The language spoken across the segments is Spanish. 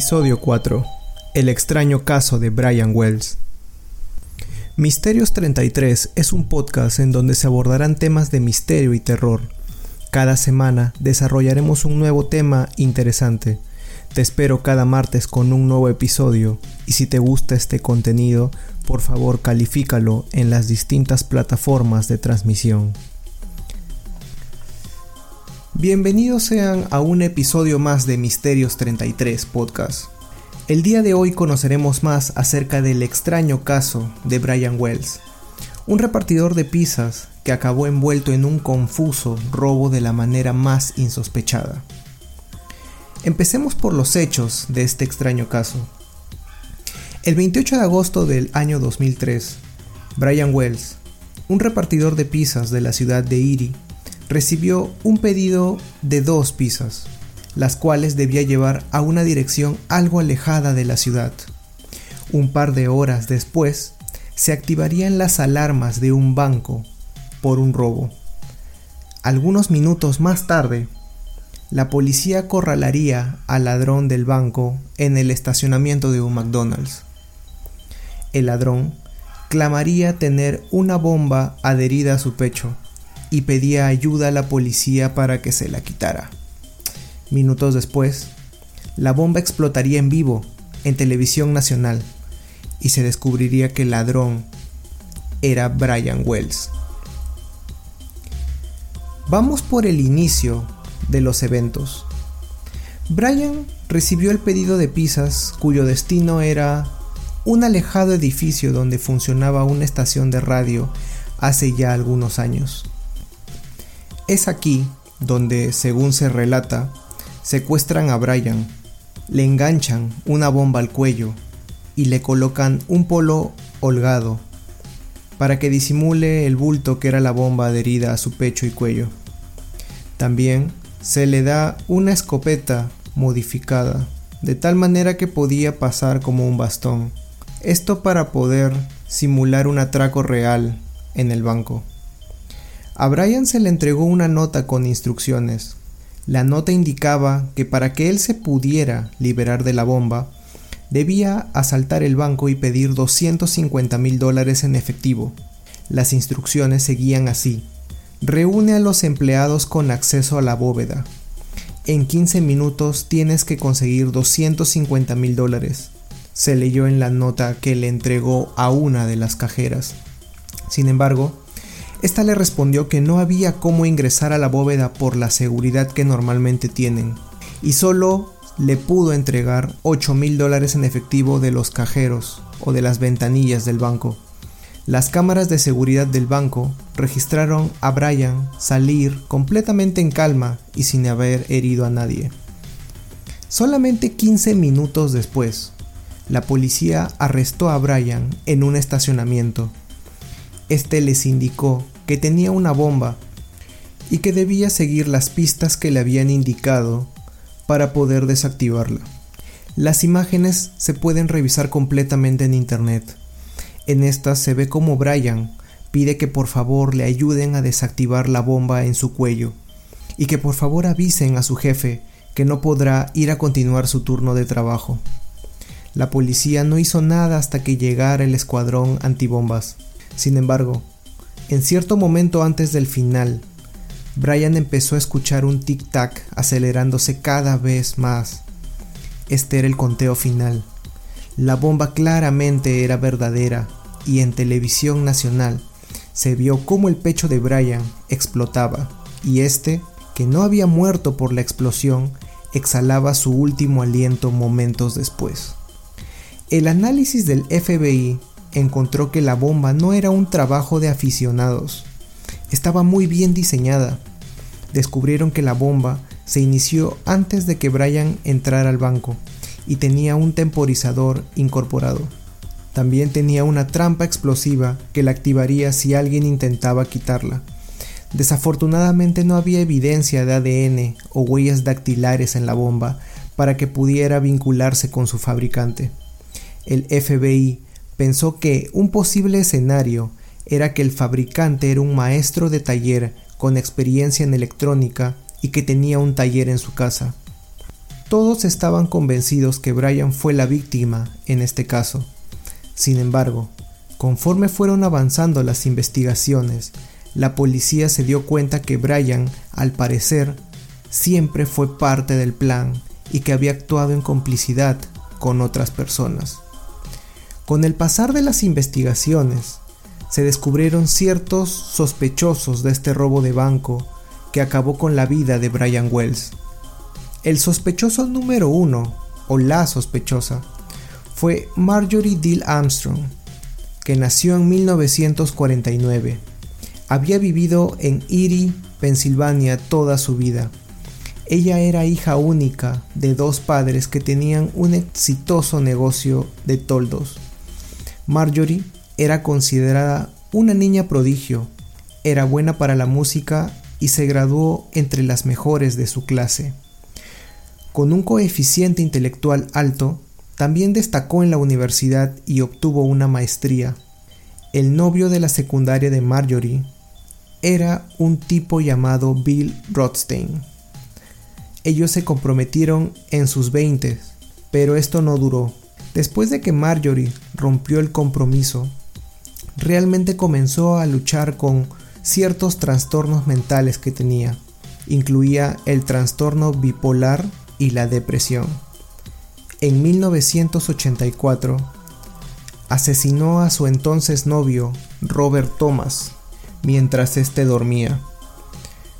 Episodio 4. El extraño caso de Brian Wells. Misterios 33 es un podcast en donde se abordarán temas de misterio y terror. Cada semana desarrollaremos un nuevo tema interesante. Te espero cada martes con un nuevo episodio y si te gusta este contenido, por favor califícalo en las distintas plataformas de transmisión. Bienvenidos sean a un episodio más de Misterios 33 Podcast. El día de hoy conoceremos más acerca del extraño caso de Brian Wells, un repartidor de pizzas que acabó envuelto en un confuso robo de la manera más insospechada. Empecemos por los hechos de este extraño caso. El 28 de agosto del año 2003, Brian Wells, un repartidor de pizzas de la ciudad de Erie, recibió un pedido de dos pizzas, las cuales debía llevar a una dirección algo alejada de la ciudad. Un par de horas después, se activarían las alarmas de un banco por un robo. Algunos minutos más tarde, la policía acorralaría al ladrón del banco en el estacionamiento de un McDonald's. El ladrón clamaría tener una bomba adherida a su pecho y pedía ayuda a la policía para que se la quitara. Minutos después, la bomba explotaría en vivo en televisión nacional y se descubriría que el ladrón era Brian Wells. Vamos por el inicio de los eventos. Brian recibió el pedido de pizzas cuyo destino era un alejado edificio donde funcionaba una estación de radio hace ya algunos años. Es aquí donde, según se relata, secuestran a Brian, le enganchan una bomba al cuello y le colocan un polo holgado para que disimule el bulto que era la bomba adherida a su pecho y cuello. También se le da una escopeta modificada, de tal manera que podía pasar como un bastón. Esto para poder simular un atraco real en el banco. A Brian se le entregó una nota con instrucciones. La nota indicaba que para que él se pudiera liberar de la bomba, debía asaltar el banco y pedir 250 mil dólares en efectivo. Las instrucciones seguían así. Reúne a los empleados con acceso a la bóveda. En 15 minutos tienes que conseguir 250 mil dólares. Se leyó en la nota que le entregó a una de las cajeras. Sin embargo, esta le respondió que no había cómo ingresar a la bóveda por la seguridad que normalmente tienen, y solo le pudo entregar 8 mil dólares en efectivo de los cajeros o de las ventanillas del banco. Las cámaras de seguridad del banco registraron a Brian salir completamente en calma y sin haber herido a nadie. Solamente 15 minutos después, la policía arrestó a Brian en un estacionamiento. Este les indicó que tenía una bomba y que debía seguir las pistas que le habían indicado para poder desactivarla. Las imágenes se pueden revisar completamente en internet. En estas se ve como Brian pide que por favor le ayuden a desactivar la bomba en su cuello y que por favor avisen a su jefe que no podrá ir a continuar su turno de trabajo. La policía no hizo nada hasta que llegara el escuadrón antibombas. Sin embargo, en cierto momento antes del final, Brian empezó a escuchar un tic-tac acelerándose cada vez más. Este era el conteo final. La bomba claramente era verdadera y en televisión nacional se vio cómo el pecho de Brian explotaba y este, que no había muerto por la explosión, exhalaba su último aliento momentos después. El análisis del FBI encontró que la bomba no era un trabajo de aficionados. Estaba muy bien diseñada. Descubrieron que la bomba se inició antes de que Brian entrara al banco y tenía un temporizador incorporado. También tenía una trampa explosiva que la activaría si alguien intentaba quitarla. Desafortunadamente no había evidencia de ADN o huellas dactilares en la bomba para que pudiera vincularse con su fabricante. El FBI pensó que un posible escenario era que el fabricante era un maestro de taller con experiencia en electrónica y que tenía un taller en su casa. Todos estaban convencidos que Brian fue la víctima en este caso. Sin embargo, conforme fueron avanzando las investigaciones, la policía se dio cuenta que Brian, al parecer, siempre fue parte del plan y que había actuado en complicidad con otras personas. Con el pasar de las investigaciones, se descubrieron ciertos sospechosos de este robo de banco que acabó con la vida de Brian Wells. El sospechoso número uno, o la sospechosa, fue Marjorie Dill Armstrong, que nació en 1949. Había vivido en Erie, Pensilvania toda su vida. Ella era hija única de dos padres que tenían un exitoso negocio de toldos. Marjorie era considerada una niña prodigio, era buena para la música y se graduó entre las mejores de su clase. Con un coeficiente intelectual alto, también destacó en la universidad y obtuvo una maestría. El novio de la secundaria de Marjorie era un tipo llamado Bill Rothstein. Ellos se comprometieron en sus veintes, pero esto no duró. Después de que Marjorie rompió el compromiso, realmente comenzó a luchar con ciertos trastornos mentales que tenía. Incluía el trastorno bipolar y la depresión. En 1984, asesinó a su entonces novio, Robert Thomas, mientras éste dormía.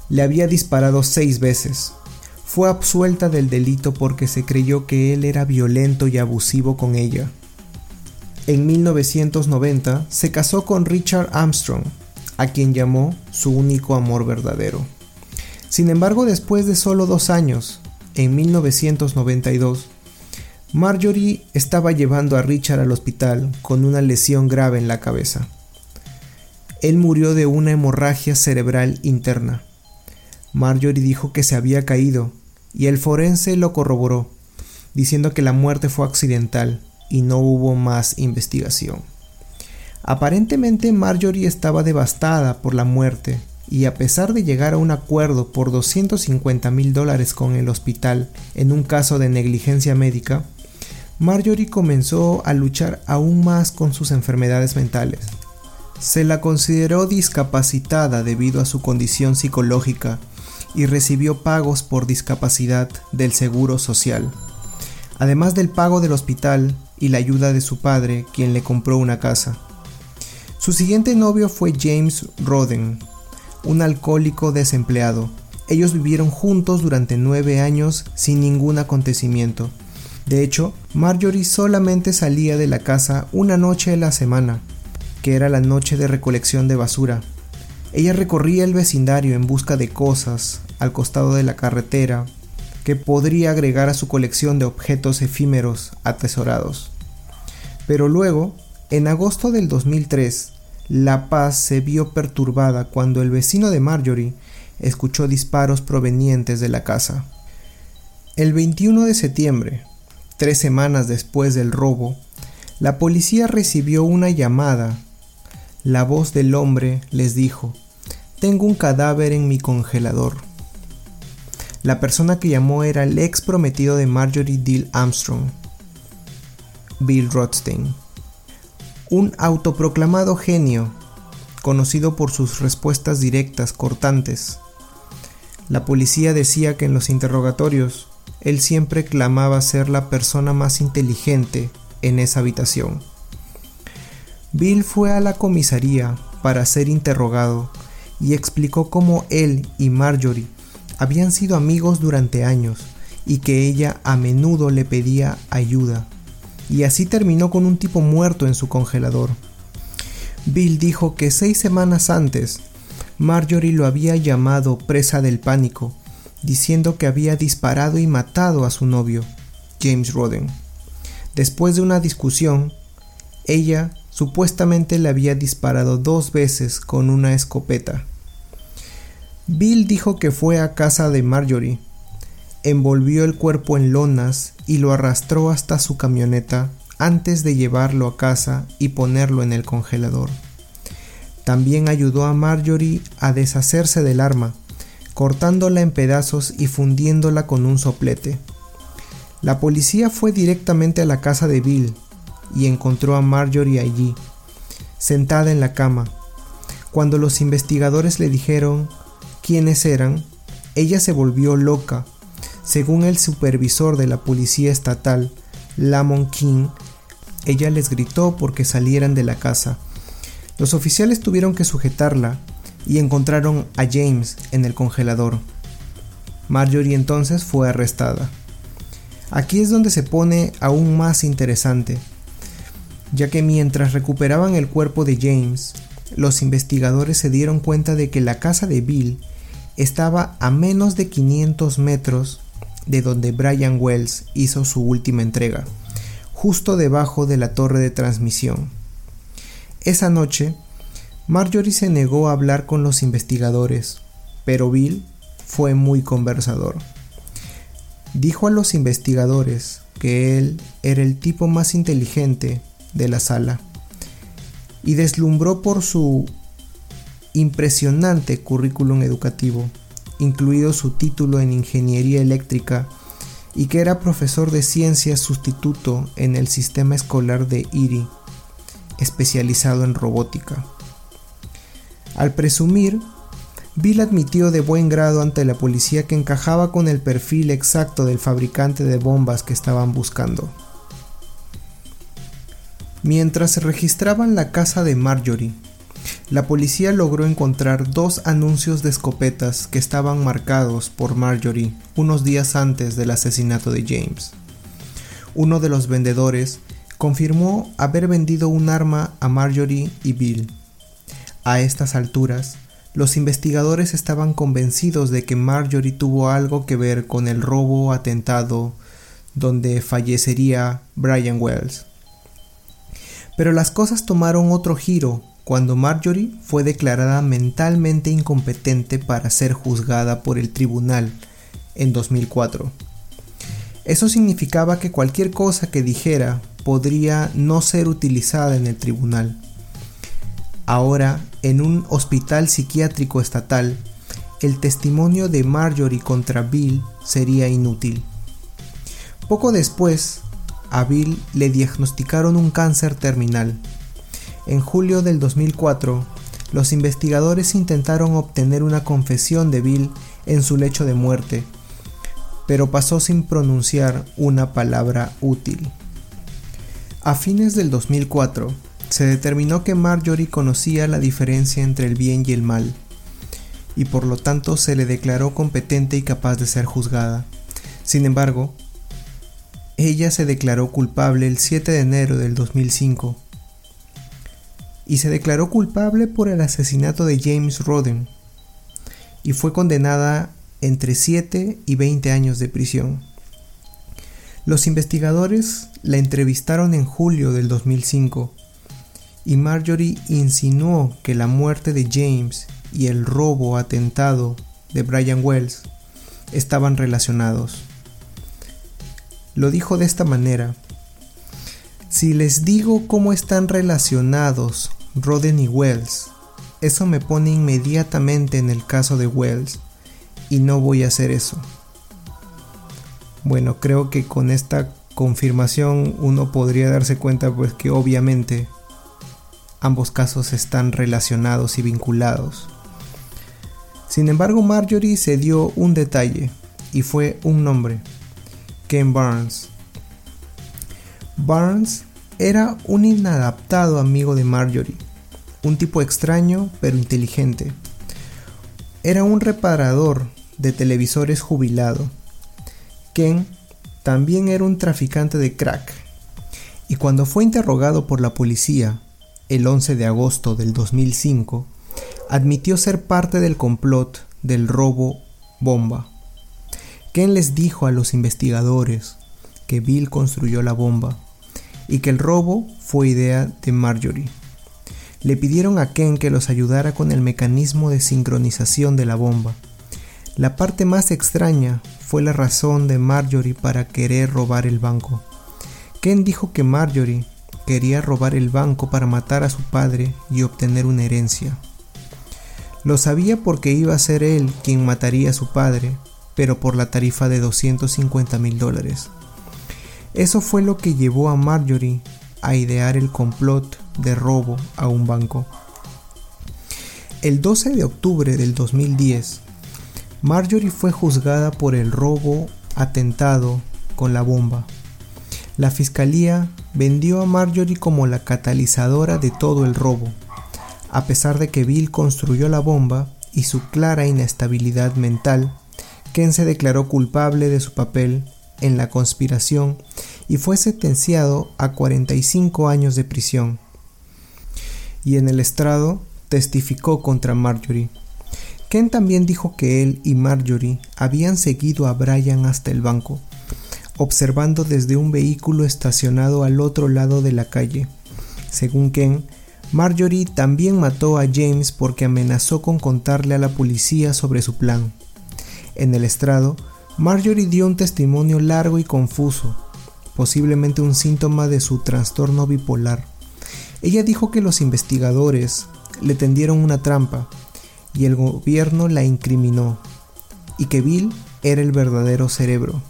Le había disparado seis veces. Fue absuelta del delito porque se creyó que él era violento y abusivo con ella. En 1990 se casó con Richard Armstrong, a quien llamó su único amor verdadero. Sin embargo, después de solo dos años, en 1992, Marjorie estaba llevando a Richard al hospital con una lesión grave en la cabeza. Él murió de una hemorragia cerebral interna. Marjorie dijo que se había caído y el forense lo corroboró, diciendo que la muerte fue accidental y no hubo más investigación. Aparentemente Marjorie estaba devastada por la muerte y a pesar de llegar a un acuerdo por 250 mil dólares con el hospital en un caso de negligencia médica, Marjorie comenzó a luchar aún más con sus enfermedades mentales. Se la consideró discapacitada debido a su condición psicológica y recibió pagos por discapacidad del Seguro Social, además del pago del hospital y la ayuda de su padre, quien le compró una casa. Su siguiente novio fue James Roden, un alcohólico desempleado. Ellos vivieron juntos durante nueve años sin ningún acontecimiento. De hecho, Marjorie solamente salía de la casa una noche a la semana, que era la noche de recolección de basura. Ella recorría el vecindario en busca de cosas al costado de la carretera que podría agregar a su colección de objetos efímeros atesorados. Pero luego, en agosto del 2003, la paz se vio perturbada cuando el vecino de Marjorie escuchó disparos provenientes de la casa. El 21 de septiembre, tres semanas después del robo, la policía recibió una llamada. La voz del hombre les dijo, Tengo un cadáver en mi congelador. La persona que llamó era el ex prometido de Marjorie Dill Armstrong, Bill Rothstein, un autoproclamado genio, conocido por sus respuestas directas, cortantes. La policía decía que en los interrogatorios él siempre clamaba ser la persona más inteligente en esa habitación. Bill fue a la comisaría para ser interrogado y explicó cómo él y Marjorie habían sido amigos durante años y que ella a menudo le pedía ayuda. Y así terminó con un tipo muerto en su congelador. Bill dijo que seis semanas antes, Marjorie lo había llamado presa del pánico, diciendo que había disparado y matado a su novio, James Roden. Después de una discusión, ella supuestamente le había disparado dos veces con una escopeta. Bill dijo que fue a casa de Marjorie, envolvió el cuerpo en lonas y lo arrastró hasta su camioneta antes de llevarlo a casa y ponerlo en el congelador. También ayudó a Marjorie a deshacerse del arma, cortándola en pedazos y fundiéndola con un soplete. La policía fue directamente a la casa de Bill y encontró a Marjorie allí, sentada en la cama. Cuando los investigadores le dijeron quiénes eran, ella se volvió loca. Según el supervisor de la policía estatal, Lamont King, ella les gritó porque salieran de la casa. Los oficiales tuvieron que sujetarla y encontraron a James en el congelador. Marjorie entonces fue arrestada. Aquí es donde se pone aún más interesante, ya que mientras recuperaban el cuerpo de James, los investigadores se dieron cuenta de que la casa de Bill estaba a menos de 500 metros de donde Brian Wells hizo su última entrega, justo debajo de la torre de transmisión. Esa noche, Marjorie se negó a hablar con los investigadores, pero Bill fue muy conversador. Dijo a los investigadores que él era el tipo más inteligente de la sala y deslumbró por su impresionante currículum educativo, incluido su título en ingeniería eléctrica y que era profesor de ciencias sustituto en el sistema escolar de IRI, especializado en robótica. Al presumir, Bill admitió de buen grado ante la policía que encajaba con el perfil exacto del fabricante de bombas que estaban buscando. Mientras se registraban la casa de Marjorie, la policía logró encontrar dos anuncios de escopetas que estaban marcados por Marjorie unos días antes del asesinato de James. Uno de los vendedores confirmó haber vendido un arma a Marjorie y Bill. A estas alturas, los investigadores estaban convencidos de que Marjorie tuvo algo que ver con el robo atentado donde fallecería Brian Wells. Pero las cosas tomaron otro giro cuando Marjorie fue declarada mentalmente incompetente para ser juzgada por el tribunal en 2004. Eso significaba que cualquier cosa que dijera podría no ser utilizada en el tribunal. Ahora, en un hospital psiquiátrico estatal, el testimonio de Marjorie contra Bill sería inútil. Poco después, a Bill le diagnosticaron un cáncer terminal. En julio del 2004, los investigadores intentaron obtener una confesión de Bill en su lecho de muerte, pero pasó sin pronunciar una palabra útil. A fines del 2004, se determinó que Marjorie conocía la diferencia entre el bien y el mal, y por lo tanto se le declaró competente y capaz de ser juzgada. Sin embargo, ella se declaró culpable el 7 de enero del 2005 y se declaró culpable por el asesinato de James Roden y fue condenada entre 7 y 20 años de prisión. Los investigadores la entrevistaron en julio del 2005 y Marjorie insinuó que la muerte de James y el robo atentado de Brian Wells estaban relacionados. Lo dijo de esta manera. Si les digo cómo están relacionados Roden y Wells, eso me pone inmediatamente en el caso de Wells y no voy a hacer eso. Bueno, creo que con esta confirmación uno podría darse cuenta pues que obviamente ambos casos están relacionados y vinculados. Sin embargo, Marjorie se dio un detalle y fue un nombre. Ken Barnes. Barnes era un inadaptado amigo de Marjorie, un tipo extraño pero inteligente. Era un reparador de televisores jubilado. Ken también era un traficante de crack, y cuando fue interrogado por la policía el 11 de agosto del 2005, admitió ser parte del complot del robo bomba. Ken les dijo a los investigadores que Bill construyó la bomba y que el robo fue idea de Marjorie. Le pidieron a Ken que los ayudara con el mecanismo de sincronización de la bomba. La parte más extraña fue la razón de Marjorie para querer robar el banco. Ken dijo que Marjorie quería robar el banco para matar a su padre y obtener una herencia. Lo sabía porque iba a ser él quien mataría a su padre, pero por la tarifa de 250 mil dólares. Eso fue lo que llevó a Marjorie a idear el complot de robo a un banco. El 12 de octubre del 2010, Marjorie fue juzgada por el robo atentado con la bomba. La fiscalía vendió a Marjorie como la catalizadora de todo el robo, a pesar de que Bill construyó la bomba y su clara inestabilidad mental, Ken se declaró culpable de su papel en la conspiración y fue sentenciado a 45 años de prisión. Y en el estrado testificó contra Marjorie. Ken también dijo que él y Marjorie habían seguido a Brian hasta el banco, observando desde un vehículo estacionado al otro lado de la calle. Según Ken, Marjorie también mató a James porque amenazó con contarle a la policía sobre su plan. En el estrado, Marjorie dio un testimonio largo y confuso, posiblemente un síntoma de su trastorno bipolar. Ella dijo que los investigadores le tendieron una trampa y el gobierno la incriminó, y que Bill era el verdadero cerebro.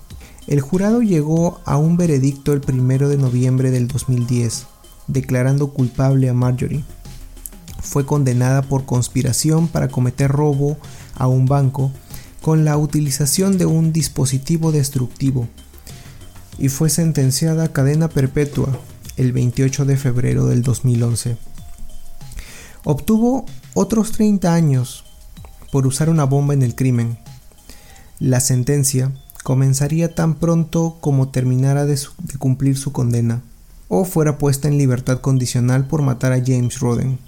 El jurado llegó a un veredicto el 1 de noviembre del 2010, declarando culpable a Marjorie. Fue condenada por conspiración para cometer robo a un banco con la utilización de un dispositivo destructivo y fue sentenciada a cadena perpetua el 28 de febrero del 2011. Obtuvo otros 30 años por usar una bomba en el crimen. La sentencia comenzaría tan pronto como terminara de, de, cumplir su condena o fuera puesta en libertad condicional por matar a James Roden.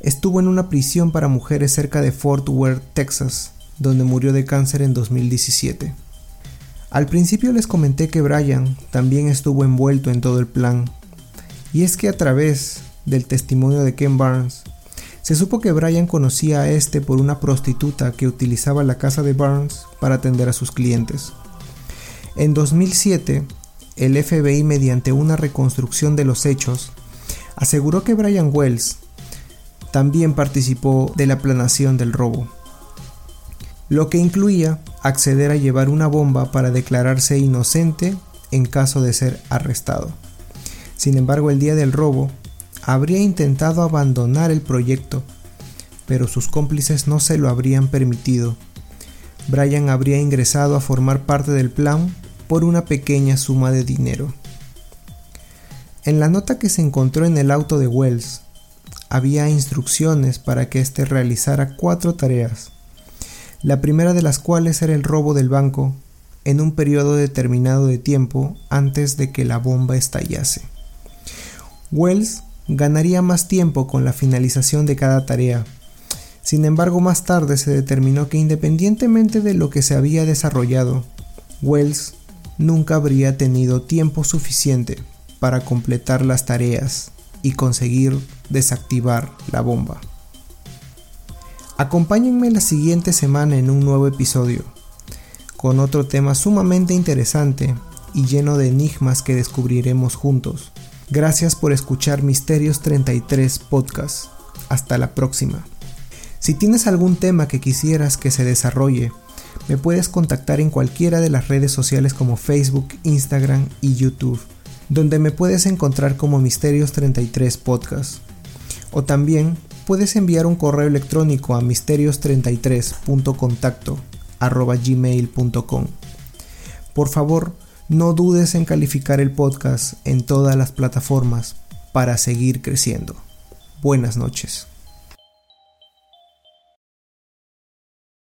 Estuvo en una prisión para mujeres cerca de Fort Worth, Texas, donde murió de cáncer en 2017. Al principio les comenté que Brian también estuvo envuelto en todo el plan, y es que a través del testimonio de Ken Barnes, se supo que Brian conocía a este por una prostituta que utilizaba la casa de Barnes para atender a sus clientes. En 2007, el FBI, mediante una reconstrucción de los hechos, aseguró que Brian Wells también participó de la planación del robo, lo que incluía acceder a llevar una bomba para declararse inocente en caso de ser arrestado. Sin embargo, el día del robo, habría intentado abandonar el proyecto, pero sus cómplices no se lo habrían permitido. Brian habría ingresado a formar parte del plan por una pequeña suma de dinero. En la nota que se encontró en el auto de Wells, había instrucciones para que éste realizara cuatro tareas la primera de las cuales era el robo del banco en un periodo determinado de tiempo antes de que la bomba estallase. Wells ganaría más tiempo con la finalización de cada tarea. Sin embargo, más tarde se determinó que independientemente de lo que se había desarrollado, Wells nunca habría tenido tiempo suficiente para completar las tareas y conseguir desactivar la bomba. Acompáñenme la siguiente semana en un nuevo episodio, con otro tema sumamente interesante y lleno de enigmas que descubriremos juntos. Gracias por escuchar Misterios 33 Podcast. Hasta la próxima. Si tienes algún tema que quisieras que se desarrolle, me puedes contactar en cualquiera de las redes sociales como Facebook, Instagram y YouTube, donde me puedes encontrar como Misterios 33 Podcast. O también puedes enviar un correo electrónico a misterios33.contacto@gmail.com. Por favor, no dudes en calificar el podcast en todas las plataformas para seguir creciendo. Buenas noches.